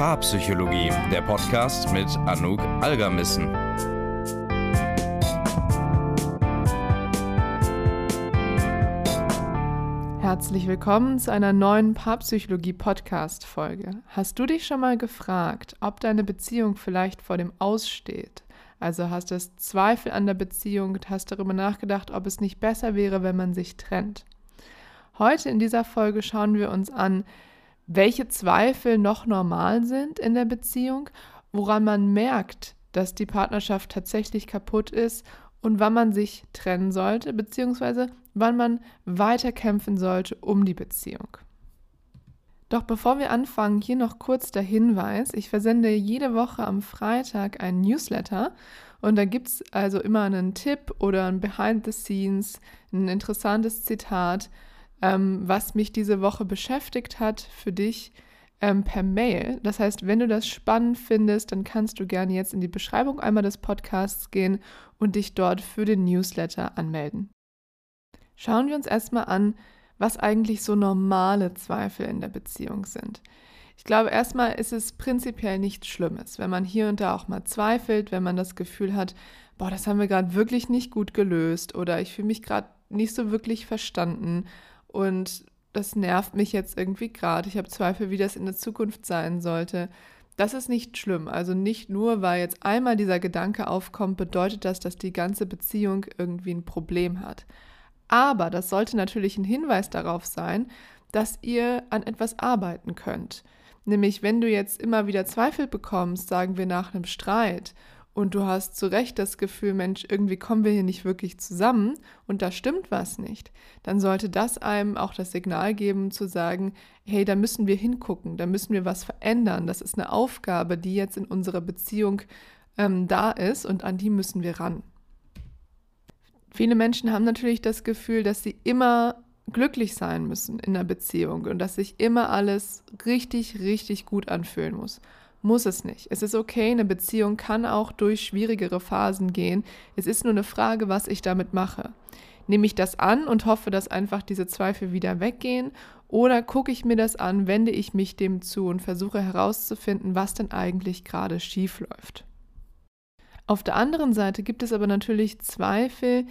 Paarpsychologie, der Podcast mit Anouk Algermissen. Herzlich willkommen zu einer neuen Paarpsychologie-Podcast-Folge. Hast du dich schon mal gefragt, ob deine Beziehung vielleicht vor dem Aussteht? Also hast du Zweifel an der Beziehung und hast darüber nachgedacht, ob es nicht besser wäre, wenn man sich trennt. Heute in dieser Folge schauen wir uns an, welche Zweifel noch normal sind in der Beziehung, woran man merkt, dass die Partnerschaft tatsächlich kaputt ist und wann man sich trennen sollte, beziehungsweise wann man weiterkämpfen sollte um die Beziehung. Doch bevor wir anfangen, hier noch kurz der Hinweis. Ich versende jede Woche am Freitag einen Newsletter und da gibt es also immer einen Tipp oder ein Behind the Scenes, ein interessantes Zitat, ähm, was mich diese Woche beschäftigt hat für dich ähm, per Mail. Das heißt, wenn du das spannend findest, dann kannst du gerne jetzt in die Beschreibung einmal des Podcasts gehen und dich dort für den Newsletter anmelden. Schauen wir uns erstmal an, was eigentlich so normale Zweifel in der Beziehung sind. Ich glaube, erstmal ist es prinzipiell nichts Schlimmes, wenn man hier und da auch mal zweifelt, wenn man das Gefühl hat, boah, das haben wir gerade wirklich nicht gut gelöst oder ich fühle mich gerade nicht so wirklich verstanden und das nervt mich jetzt irgendwie gerade. Ich habe Zweifel, wie das in der Zukunft sein sollte. Das ist nicht schlimm. Also nicht nur, weil jetzt einmal dieser Gedanke aufkommt, bedeutet das, dass die ganze Beziehung irgendwie ein Problem hat. Aber das sollte natürlich ein Hinweis darauf sein, dass ihr an etwas arbeiten könnt. Nämlich, wenn du jetzt immer wieder Zweifel bekommst, sagen wir nach einem Streit, und du hast zu Recht das Gefühl, Mensch, irgendwie kommen wir hier nicht wirklich zusammen und da stimmt was nicht, dann sollte das einem auch das Signal geben zu sagen, hey, da müssen wir hingucken, da müssen wir was verändern. Das ist eine Aufgabe, die jetzt in unserer Beziehung ähm, da ist und an die müssen wir ran. Viele Menschen haben natürlich das Gefühl, dass sie immer glücklich sein müssen in der Beziehung und dass sich immer alles richtig, richtig gut anfühlen muss. Muss es nicht. Es ist okay, eine Beziehung kann auch durch schwierigere Phasen gehen. Es ist nur eine Frage, was ich damit mache. Nehme ich das an und hoffe, dass einfach diese Zweifel wieder weggehen? Oder gucke ich mir das an, wende ich mich dem zu und versuche herauszufinden, was denn eigentlich gerade schief läuft? Auf der anderen Seite gibt es aber natürlich Zweifel,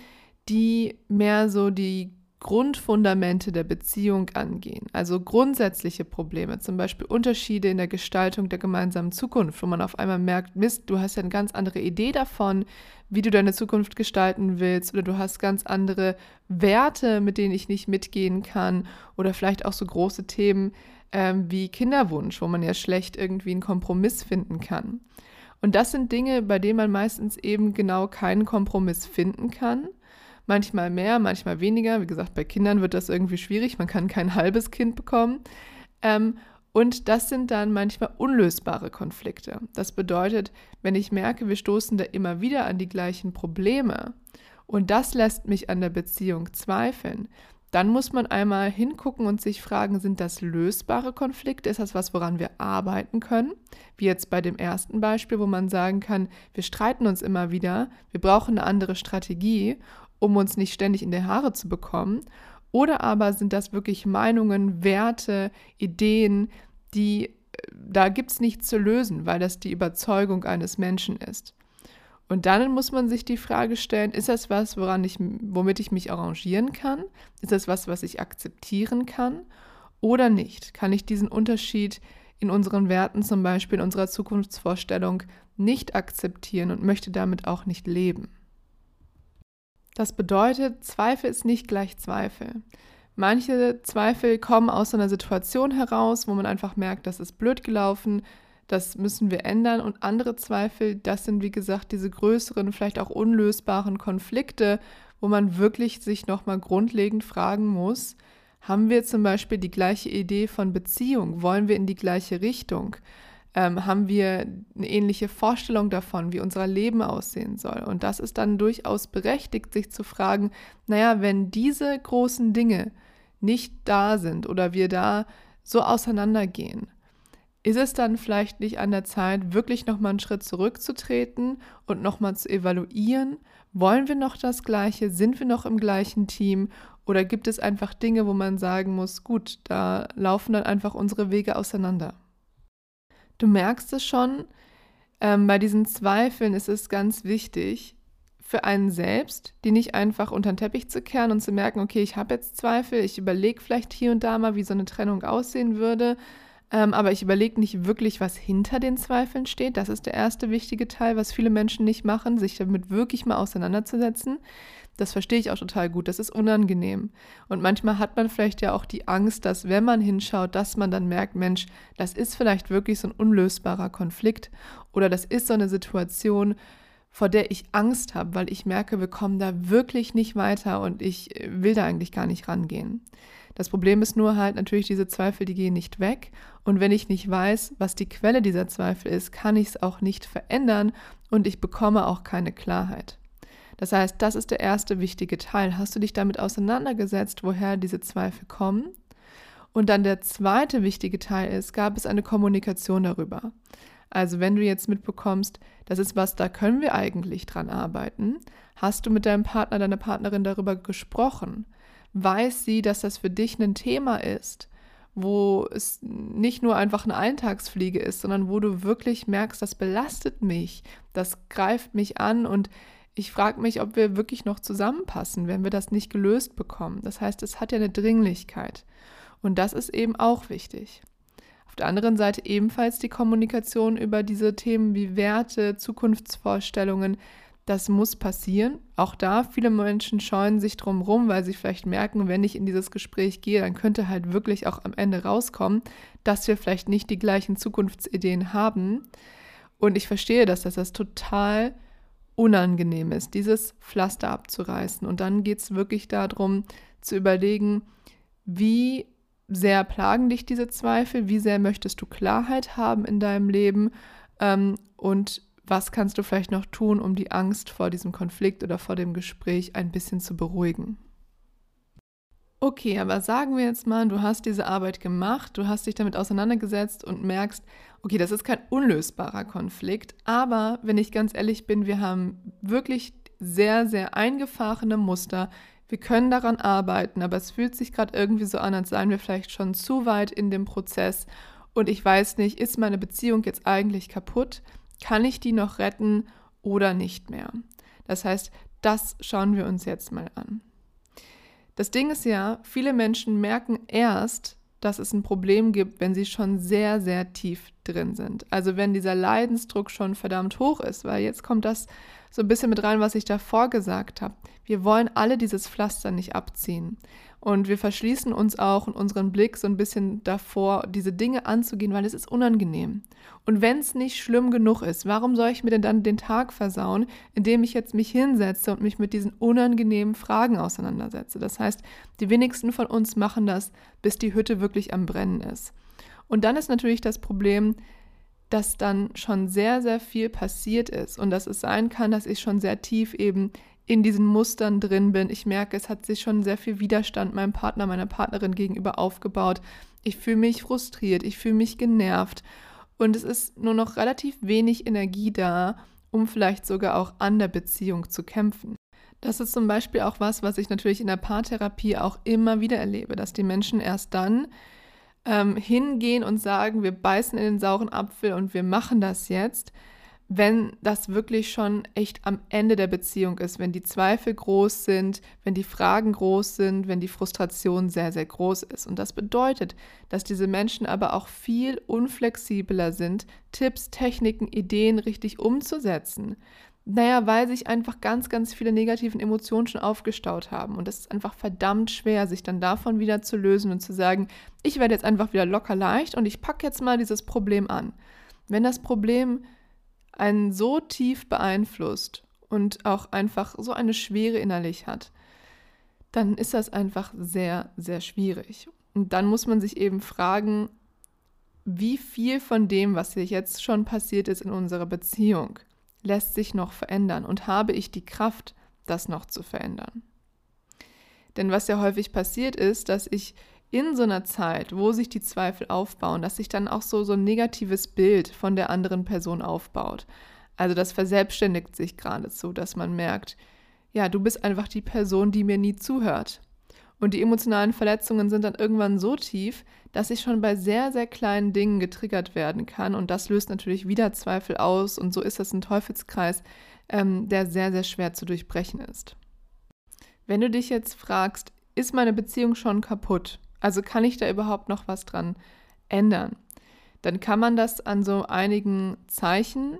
die mehr so die Grundfundamente der Beziehung angehen, also grundsätzliche Probleme, zum Beispiel Unterschiede in der Gestaltung der gemeinsamen Zukunft, wo man auf einmal merkt, Mist, du hast ja eine ganz andere Idee davon, wie du deine Zukunft gestalten willst, oder du hast ganz andere Werte, mit denen ich nicht mitgehen kann, oder vielleicht auch so große Themen ähm, wie Kinderwunsch, wo man ja schlecht irgendwie einen Kompromiss finden kann. Und das sind Dinge, bei denen man meistens eben genau keinen Kompromiss finden kann. Manchmal mehr, manchmal weniger. Wie gesagt, bei Kindern wird das irgendwie schwierig. Man kann kein halbes Kind bekommen. Ähm, und das sind dann manchmal unlösbare Konflikte. Das bedeutet, wenn ich merke, wir stoßen da immer wieder an die gleichen Probleme und das lässt mich an der Beziehung zweifeln, dann muss man einmal hingucken und sich fragen, sind das lösbare Konflikte? Ist das was, woran wir arbeiten können? Wie jetzt bei dem ersten Beispiel, wo man sagen kann, wir streiten uns immer wieder, wir brauchen eine andere Strategie, um uns nicht ständig in die Haare zu bekommen. Oder aber sind das wirklich Meinungen, Werte, Ideen, die äh, da gibt es nichts zu lösen, weil das die Überzeugung eines Menschen ist. Und dann muss man sich die Frage stellen, ist das was, woran ich, womit ich mich arrangieren kann? Ist das was, was ich akzeptieren kann oder nicht? Kann ich diesen Unterschied in unseren Werten, zum Beispiel in unserer Zukunftsvorstellung, nicht akzeptieren und möchte damit auch nicht leben? Das bedeutet, Zweifel ist nicht gleich Zweifel. Manche Zweifel kommen aus einer Situation heraus, wo man einfach merkt, das ist blöd gelaufen, das müssen wir ändern. Und andere Zweifel, das sind wie gesagt diese größeren, vielleicht auch unlösbaren Konflikte, wo man wirklich sich nochmal grundlegend fragen muss, haben wir zum Beispiel die gleiche Idee von Beziehung? Wollen wir in die gleiche Richtung? Ähm, haben wir eine ähnliche Vorstellung davon, wie unser Leben aussehen soll? Und das ist dann durchaus berechtigt, sich zu fragen, naja, wenn diese großen Dinge nicht da sind oder wir da so auseinandergehen, ist es dann vielleicht nicht an der Zeit, wirklich nochmal einen Schritt zurückzutreten und nochmal zu evaluieren? Wollen wir noch das Gleiche? Sind wir noch im gleichen Team? Oder gibt es einfach Dinge, wo man sagen muss, gut, da laufen dann einfach unsere Wege auseinander? Du merkst es schon, ähm, bei diesen Zweifeln ist es ganz wichtig, für einen selbst, die nicht einfach unter den Teppich zu kehren und zu merken, okay, ich habe jetzt Zweifel, ich überlege vielleicht hier und da mal, wie so eine Trennung aussehen würde, ähm, aber ich überlege nicht wirklich, was hinter den Zweifeln steht. Das ist der erste wichtige Teil, was viele Menschen nicht machen, sich damit wirklich mal auseinanderzusetzen. Das verstehe ich auch total gut. Das ist unangenehm. Und manchmal hat man vielleicht ja auch die Angst, dass wenn man hinschaut, dass man dann merkt, Mensch, das ist vielleicht wirklich so ein unlösbarer Konflikt oder das ist so eine Situation, vor der ich Angst habe, weil ich merke, wir kommen da wirklich nicht weiter und ich äh, will da eigentlich gar nicht rangehen. Das Problem ist nur halt natürlich, diese Zweifel, die gehen nicht weg. Und wenn ich nicht weiß, was die Quelle dieser Zweifel ist, kann ich es auch nicht verändern und ich bekomme auch keine Klarheit. Das heißt, das ist der erste wichtige Teil. Hast du dich damit auseinandergesetzt, woher diese Zweifel kommen? Und dann der zweite wichtige Teil ist, gab es eine Kommunikation darüber? Also wenn du jetzt mitbekommst, das ist was, da können wir eigentlich dran arbeiten, hast du mit deinem Partner, deiner Partnerin darüber gesprochen? Weiß sie, dass das für dich ein Thema ist, wo es nicht nur einfach eine Eintagsfliege ist, sondern wo du wirklich merkst, das belastet mich, das greift mich an und ich frage mich, ob wir wirklich noch zusammenpassen, wenn wir das nicht gelöst bekommen. Das heißt, es hat ja eine Dringlichkeit. Und das ist eben auch wichtig der anderen Seite ebenfalls die Kommunikation über diese Themen wie Werte, Zukunftsvorstellungen. Das muss passieren. Auch da, viele Menschen scheuen sich drum rum, weil sie vielleicht merken, wenn ich in dieses Gespräch gehe, dann könnte halt wirklich auch am Ende rauskommen, dass wir vielleicht nicht die gleichen Zukunftsideen haben. Und ich verstehe das, dass das total unangenehm ist, dieses Pflaster abzureißen. Und dann geht es wirklich darum zu überlegen, wie sehr plagen dich diese Zweifel? Wie sehr möchtest du Klarheit haben in deinem Leben? Ähm, und was kannst du vielleicht noch tun, um die Angst vor diesem Konflikt oder vor dem Gespräch ein bisschen zu beruhigen? Okay, aber sagen wir jetzt mal, du hast diese Arbeit gemacht, du hast dich damit auseinandergesetzt und merkst, okay, das ist kein unlösbarer Konflikt, aber wenn ich ganz ehrlich bin, wir haben wirklich sehr, sehr eingefahrene Muster, wir können daran arbeiten, aber es fühlt sich gerade irgendwie so an, als seien wir vielleicht schon zu weit in dem Prozess. Und ich weiß nicht, ist meine Beziehung jetzt eigentlich kaputt? Kann ich die noch retten oder nicht mehr? Das heißt, das schauen wir uns jetzt mal an. Das Ding ist ja, viele Menschen merken erst, dass es ein Problem gibt, wenn sie schon sehr, sehr tief drin sind. Also wenn dieser Leidensdruck schon verdammt hoch ist, weil jetzt kommt das so ein bisschen mit rein, was ich davor gesagt habe. Wir wollen alle dieses Pflaster nicht abziehen. Und wir verschließen uns auch in unseren Blick so ein bisschen davor, diese Dinge anzugehen, weil es ist unangenehm. Und wenn es nicht schlimm genug ist, warum soll ich mir denn dann den Tag versauen, indem ich jetzt mich hinsetze und mich mit diesen unangenehmen Fragen auseinandersetze? Das heißt, die wenigsten von uns machen das, bis die Hütte wirklich am Brennen ist. Und dann ist natürlich das Problem, dass dann schon sehr, sehr viel passiert ist und dass es sein kann, dass ich schon sehr tief eben in diesen Mustern drin bin. Ich merke, es hat sich schon sehr viel Widerstand meinem Partner, meiner Partnerin gegenüber aufgebaut. Ich fühle mich frustriert, ich fühle mich genervt und es ist nur noch relativ wenig Energie da, um vielleicht sogar auch an der Beziehung zu kämpfen. Das ist zum Beispiel auch was, was ich natürlich in der Paartherapie auch immer wieder erlebe, dass die Menschen erst dann ähm, hingehen und sagen, wir beißen in den sauren Apfel und wir machen das jetzt, wenn das wirklich schon echt am Ende der Beziehung ist, wenn die Zweifel groß sind, wenn die Fragen groß sind, wenn die Frustration sehr, sehr groß ist. Und das bedeutet, dass diese Menschen aber auch viel unflexibler sind, Tipps, Techniken, Ideen richtig umzusetzen. Naja, weil sich einfach ganz, ganz viele negativen Emotionen schon aufgestaut haben. Und es ist einfach verdammt schwer, sich dann davon wieder zu lösen und zu sagen, ich werde jetzt einfach wieder locker leicht und ich packe jetzt mal dieses Problem an. Wenn das Problem einen so tief beeinflusst und auch einfach so eine Schwere innerlich hat, dann ist das einfach sehr, sehr schwierig. Und dann muss man sich eben fragen, wie viel von dem, was hier jetzt schon passiert ist in unserer Beziehung, lässt sich noch verändern und habe ich die Kraft, das noch zu verändern. Denn was ja häufig passiert ist, dass ich in so einer Zeit, wo sich die Zweifel aufbauen, dass sich dann auch so, so ein negatives Bild von der anderen Person aufbaut. Also das verselbstständigt sich geradezu, dass man merkt, ja, du bist einfach die Person, die mir nie zuhört. Und die emotionalen Verletzungen sind dann irgendwann so tief, dass ich schon bei sehr, sehr kleinen Dingen getriggert werden kann. Und das löst natürlich wieder Zweifel aus. Und so ist das ein Teufelskreis, ähm, der sehr, sehr schwer zu durchbrechen ist. Wenn du dich jetzt fragst, ist meine Beziehung schon kaputt? Also kann ich da überhaupt noch was dran ändern? Dann kann man das an so einigen Zeichen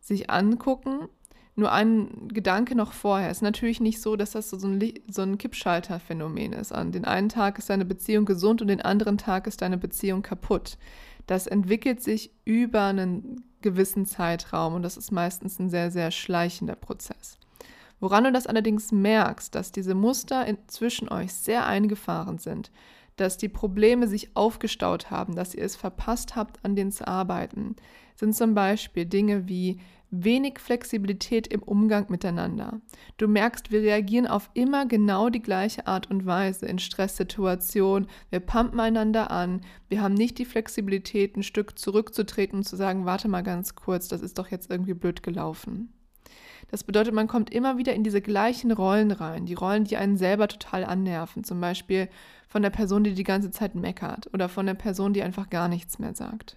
sich angucken. Nur ein Gedanke noch vorher. Es ist natürlich nicht so, dass das so ein, so ein Kippschalter-Phänomen ist. An den einen Tag ist deine Beziehung gesund und den anderen Tag ist deine Beziehung kaputt. Das entwickelt sich über einen gewissen Zeitraum und das ist meistens ein sehr, sehr schleichender Prozess. Woran du das allerdings merkst, dass diese Muster zwischen euch sehr eingefahren sind, dass die Probleme sich aufgestaut haben, dass ihr es verpasst habt, an denen zu arbeiten, sind zum Beispiel Dinge wie wenig Flexibilität im Umgang miteinander. Du merkst, wir reagieren auf immer genau die gleiche Art und Weise in Stresssituationen. Wir pumpen einander an. Wir haben nicht die Flexibilität, ein Stück zurückzutreten und zu sagen, warte mal ganz kurz, das ist doch jetzt irgendwie blöd gelaufen. Das bedeutet, man kommt immer wieder in diese gleichen Rollen rein, die Rollen, die einen selber total annerven. Zum Beispiel von der Person, die die ganze Zeit meckert oder von der Person, die einfach gar nichts mehr sagt.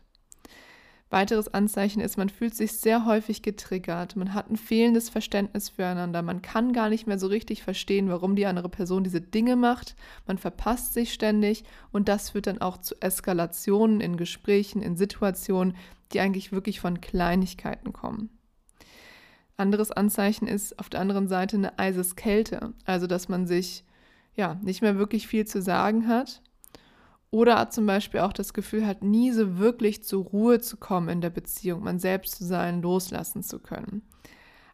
Weiteres Anzeichen ist, man fühlt sich sehr häufig getriggert, man hat ein fehlendes Verständnis füreinander, man kann gar nicht mehr so richtig verstehen, warum die andere Person diese Dinge macht, man verpasst sich ständig und das führt dann auch zu Eskalationen in Gesprächen, in Situationen, die eigentlich wirklich von Kleinigkeiten kommen. Anderes Anzeichen ist auf der anderen Seite eine Eiseskälte, also dass man sich ja nicht mehr wirklich viel zu sagen hat oder zum Beispiel auch das Gefühl hat, nie so wirklich zur Ruhe zu kommen in der Beziehung, man selbst zu sein, loslassen zu können.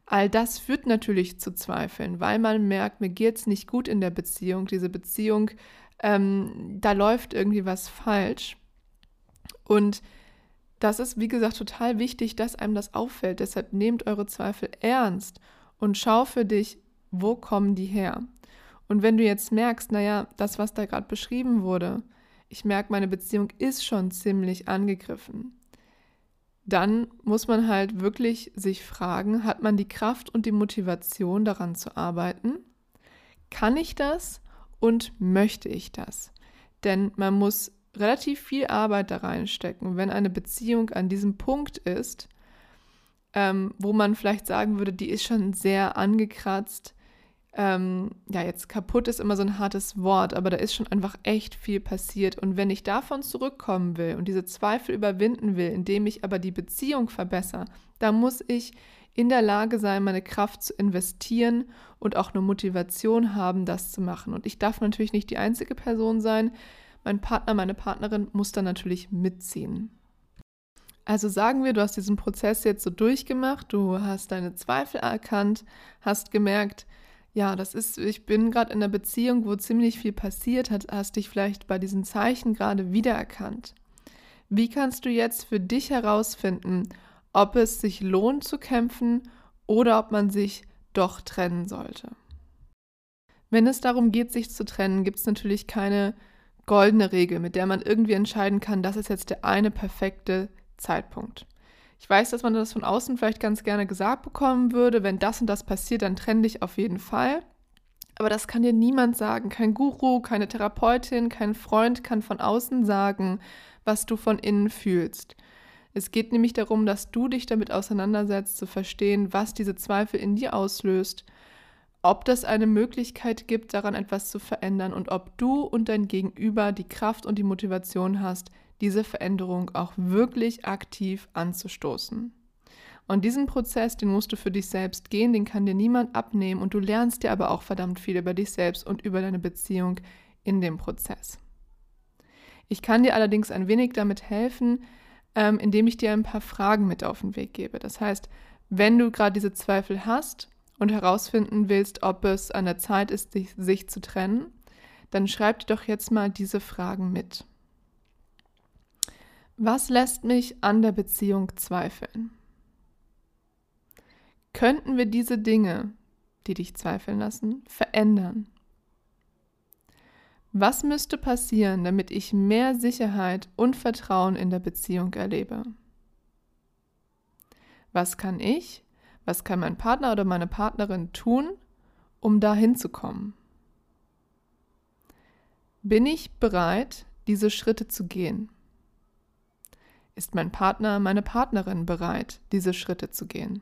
All das führt natürlich zu Zweifeln, weil man merkt, mir geht es nicht gut in der Beziehung. Diese Beziehung, ähm, da läuft irgendwie was falsch. Und das ist, wie gesagt, total wichtig, dass einem das auffällt. Deshalb nehmt eure Zweifel ernst und schau für dich, wo kommen die her. Und wenn du jetzt merkst, naja, das, was da gerade beschrieben wurde, ich merke, meine Beziehung ist schon ziemlich angegriffen. Dann muss man halt wirklich sich fragen, hat man die Kraft und die Motivation daran zu arbeiten? Kann ich das und möchte ich das? Denn man muss relativ viel Arbeit da reinstecken, wenn eine Beziehung an diesem Punkt ist, ähm, wo man vielleicht sagen würde, die ist schon sehr angekratzt, ähm, ja, jetzt kaputt ist immer so ein hartes Wort, aber da ist schon einfach echt viel passiert. Und wenn ich davon zurückkommen will und diese Zweifel überwinden will, indem ich aber die Beziehung verbessere, da muss ich in der Lage sein, meine Kraft zu investieren und auch eine Motivation haben, das zu machen. Und ich darf natürlich nicht die einzige Person sein. Mein Partner, meine Partnerin muss da natürlich mitziehen. Also sagen wir, du hast diesen Prozess jetzt so durchgemacht, du hast deine Zweifel erkannt, hast gemerkt, ja, das ist, ich bin gerade in einer Beziehung, wo ziemlich viel passiert hat, hast dich vielleicht bei diesen Zeichen gerade wiedererkannt. Wie kannst du jetzt für dich herausfinden, ob es sich lohnt zu kämpfen oder ob man sich doch trennen sollte? Wenn es darum geht, sich zu trennen, gibt es natürlich keine goldene Regel, mit der man irgendwie entscheiden kann, das ist jetzt der eine perfekte Zeitpunkt. Ich weiß, dass man das von außen vielleicht ganz gerne gesagt bekommen würde, wenn das und das passiert, dann trenn dich auf jeden Fall. Aber das kann dir niemand sagen. Kein Guru, keine Therapeutin, kein Freund kann von außen sagen, was du von innen fühlst. Es geht nämlich darum, dass du dich damit auseinandersetzt, zu verstehen, was diese Zweifel in dir auslöst, ob das eine Möglichkeit gibt, daran etwas zu verändern und ob du und dein Gegenüber die Kraft und die Motivation hast, diese Veränderung auch wirklich aktiv anzustoßen. Und diesen Prozess, den musst du für dich selbst gehen, den kann dir niemand abnehmen und du lernst dir aber auch verdammt viel über dich selbst und über deine Beziehung in dem Prozess. Ich kann dir allerdings ein wenig damit helfen, ähm, indem ich dir ein paar Fragen mit auf den Weg gebe. Das heißt, wenn du gerade diese Zweifel hast und herausfinden willst, ob es an der Zeit ist, sich, sich zu trennen, dann schreib dir doch jetzt mal diese Fragen mit. Was lässt mich an der Beziehung zweifeln? Könnten wir diese Dinge, die dich zweifeln lassen, verändern? Was müsste passieren, damit ich mehr Sicherheit und Vertrauen in der Beziehung erlebe? Was kann ich, was kann mein Partner oder meine Partnerin tun, um dahin zu kommen? bin ich bereit, diese Schritte zu gehen? Ist mein Partner, meine Partnerin bereit, diese Schritte zu gehen?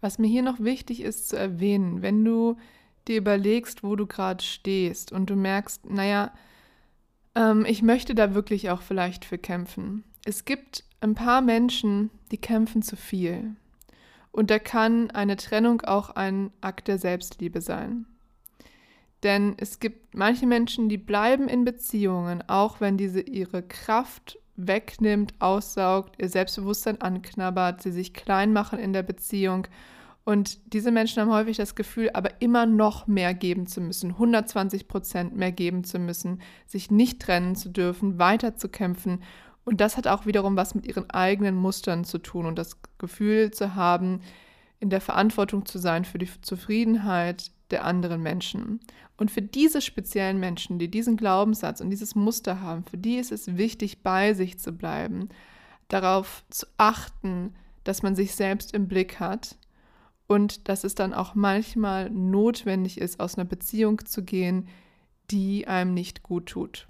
Was mir hier noch wichtig ist zu erwähnen, wenn du dir überlegst, wo du gerade stehst und du merkst, naja, ähm, ich möchte da wirklich auch vielleicht für kämpfen. Es gibt ein paar Menschen, die kämpfen zu viel. Und da kann eine Trennung auch ein Akt der Selbstliebe sein. Denn es gibt manche Menschen, die bleiben in Beziehungen, auch wenn diese ihre Kraft wegnimmt, aussaugt, ihr Selbstbewusstsein anknabbert, sie sich klein machen in der Beziehung. Und diese Menschen haben häufig das Gefühl, aber immer noch mehr geben zu müssen, 120 Prozent mehr geben zu müssen, sich nicht trennen zu dürfen, weiter zu kämpfen. Und das hat auch wiederum was mit ihren eigenen Mustern zu tun und das Gefühl zu haben, in der Verantwortung zu sein für die Zufriedenheit der anderen Menschen. Und für diese speziellen Menschen, die diesen Glaubenssatz und dieses Muster haben, für die ist es wichtig, bei sich zu bleiben, darauf zu achten, dass man sich selbst im Blick hat und dass es dann auch manchmal notwendig ist, aus einer Beziehung zu gehen, die einem nicht gut tut.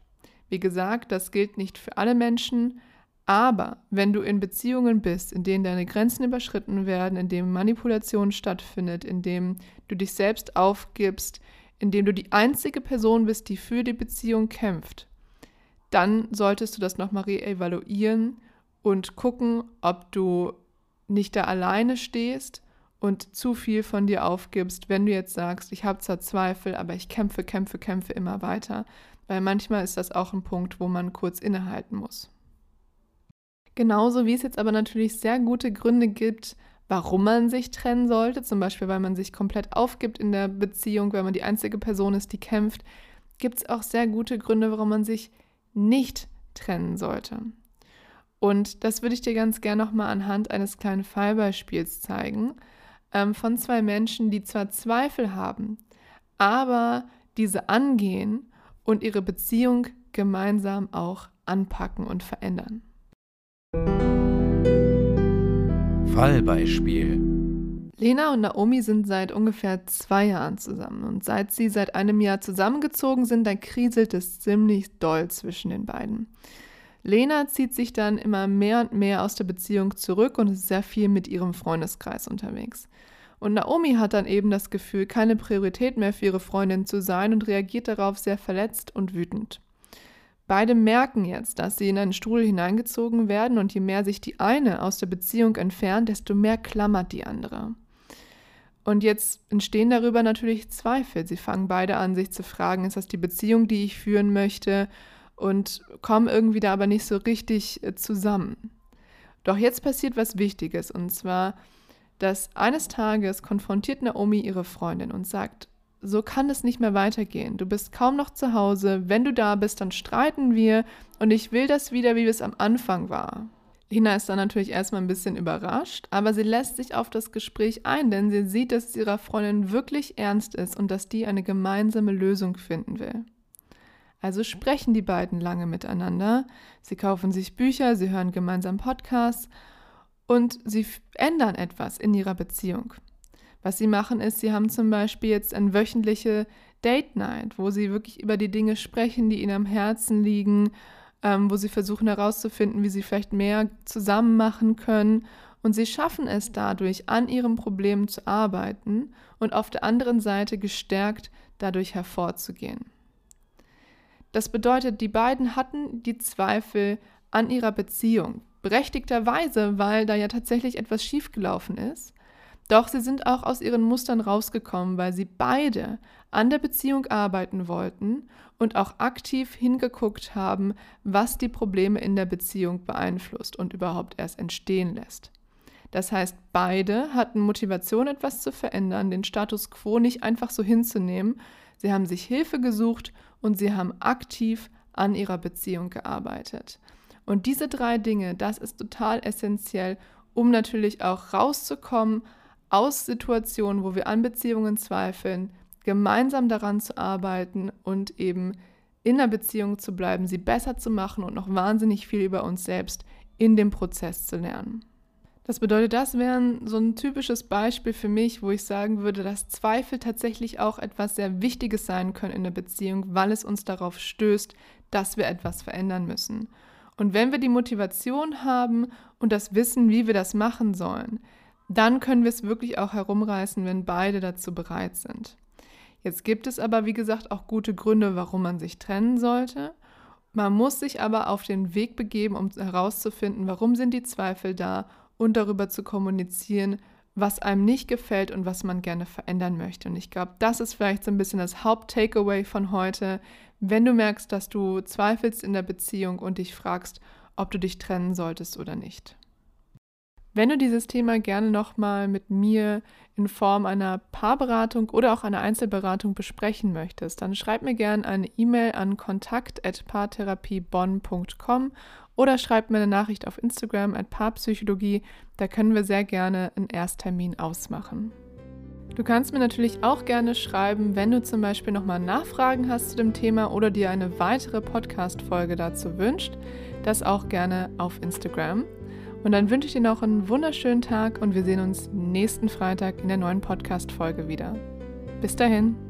Wie gesagt, das gilt nicht für alle Menschen, aber wenn du in Beziehungen bist, in denen deine Grenzen überschritten werden, in denen Manipulation stattfindet, in dem du dich selbst aufgibst, in dem du die einzige Person bist, die für die Beziehung kämpft, dann solltest du das nochmal reevaluieren und gucken, ob du nicht da alleine stehst und zu viel von dir aufgibst, wenn du jetzt sagst, ich habe zwar Zweifel, aber ich kämpfe, kämpfe, kämpfe immer weiter. Weil manchmal ist das auch ein Punkt, wo man kurz innehalten muss. Genauso wie es jetzt aber natürlich sehr gute Gründe gibt, warum man sich trennen sollte, zum Beispiel weil man sich komplett aufgibt in der Beziehung, weil man die einzige Person ist, die kämpft, gibt es auch sehr gute Gründe, warum man sich nicht trennen sollte. Und das würde ich dir ganz gerne nochmal anhand eines kleinen Fallbeispiels zeigen, ähm, von zwei Menschen, die zwar Zweifel haben, aber diese angehen und ihre Beziehung gemeinsam auch anpacken und verändern. Fallbeispiel. Lena und Naomi sind seit ungefähr zwei Jahren zusammen und seit sie seit einem Jahr zusammengezogen sind, da kriselt es ziemlich doll zwischen den beiden. Lena zieht sich dann immer mehr und mehr aus der Beziehung zurück und ist sehr viel mit ihrem Freundeskreis unterwegs. Und Naomi hat dann eben das Gefühl, keine Priorität mehr für ihre Freundin zu sein und reagiert darauf sehr verletzt und wütend. Beide merken jetzt, dass sie in einen Stuhl hineingezogen werden und je mehr sich die eine aus der Beziehung entfernt, desto mehr klammert die andere. Und jetzt entstehen darüber natürlich Zweifel. Sie fangen beide an, sich zu fragen, ist das die Beziehung, die ich führen möchte? Und kommen irgendwie da aber nicht so richtig äh, zusammen. Doch jetzt passiert was Wichtiges, und zwar, dass eines Tages konfrontiert Naomi ihre Freundin und sagt, so kann es nicht mehr weitergehen. Du bist kaum noch zu Hause. Wenn du da bist, dann streiten wir und ich will das wieder, wie es am Anfang war. Lina ist dann natürlich erstmal ein bisschen überrascht, aber sie lässt sich auf das Gespräch ein, denn sie sieht, dass es ihrer Freundin wirklich ernst ist und dass die eine gemeinsame Lösung finden will. Also sprechen die beiden lange miteinander. Sie kaufen sich Bücher, sie hören gemeinsam Podcasts und sie ändern etwas in ihrer Beziehung. Was sie machen ist, sie haben zum Beispiel jetzt eine wöchentliche Date Night, wo sie wirklich über die Dinge sprechen, die ihnen am Herzen liegen, ähm, wo sie versuchen herauszufinden, wie sie vielleicht mehr zusammen machen können. Und sie schaffen es dadurch, an ihrem Problem zu arbeiten und auf der anderen Seite gestärkt dadurch hervorzugehen. Das bedeutet, die beiden hatten die Zweifel an ihrer Beziehung, berechtigterweise, weil da ja tatsächlich etwas schiefgelaufen ist. Doch sie sind auch aus ihren Mustern rausgekommen, weil sie beide an der Beziehung arbeiten wollten und auch aktiv hingeguckt haben, was die Probleme in der Beziehung beeinflusst und überhaupt erst entstehen lässt. Das heißt, beide hatten Motivation, etwas zu verändern, den Status quo nicht einfach so hinzunehmen. Sie haben sich Hilfe gesucht und sie haben aktiv an ihrer Beziehung gearbeitet. Und diese drei Dinge, das ist total essentiell, um natürlich auch rauszukommen aus Situationen, wo wir an Beziehungen zweifeln, gemeinsam daran zu arbeiten und eben in der Beziehung zu bleiben, sie besser zu machen und noch wahnsinnig viel über uns selbst in dem Prozess zu lernen. Das bedeutet, das wäre so ein typisches Beispiel für mich, wo ich sagen würde, dass Zweifel tatsächlich auch etwas sehr Wichtiges sein können in der Beziehung, weil es uns darauf stößt, dass wir etwas verändern müssen. Und wenn wir die Motivation haben und das Wissen, wie wir das machen sollen, dann können wir es wirklich auch herumreißen, wenn beide dazu bereit sind. Jetzt gibt es aber, wie gesagt, auch gute Gründe, warum man sich trennen sollte. Man muss sich aber auf den Weg begeben, um herauszufinden, warum sind die Zweifel da und darüber zu kommunizieren, was einem nicht gefällt und was man gerne verändern möchte. Und ich glaube, das ist vielleicht so ein bisschen das Haupt-Takeaway von heute. Wenn du merkst, dass du zweifelst in der Beziehung und dich fragst, ob du dich trennen solltest oder nicht. Wenn du dieses Thema gerne nochmal mit mir in Form einer Paarberatung oder auch einer Einzelberatung besprechen möchtest, dann schreib mir gerne eine E-Mail an kontakt.paartherapiebonn.com oder schreib mir eine Nachricht auf Instagram at Paarpsychologie. Da können wir sehr gerne einen Ersttermin ausmachen. Du kannst mir natürlich auch gerne schreiben, wenn du zum Beispiel nochmal Nachfragen hast zu dem Thema oder dir eine weitere Podcast-Folge dazu wünscht. Das auch gerne auf Instagram. Und dann wünsche ich dir noch einen wunderschönen Tag und wir sehen uns nächsten Freitag in der neuen Podcast-Folge wieder. Bis dahin.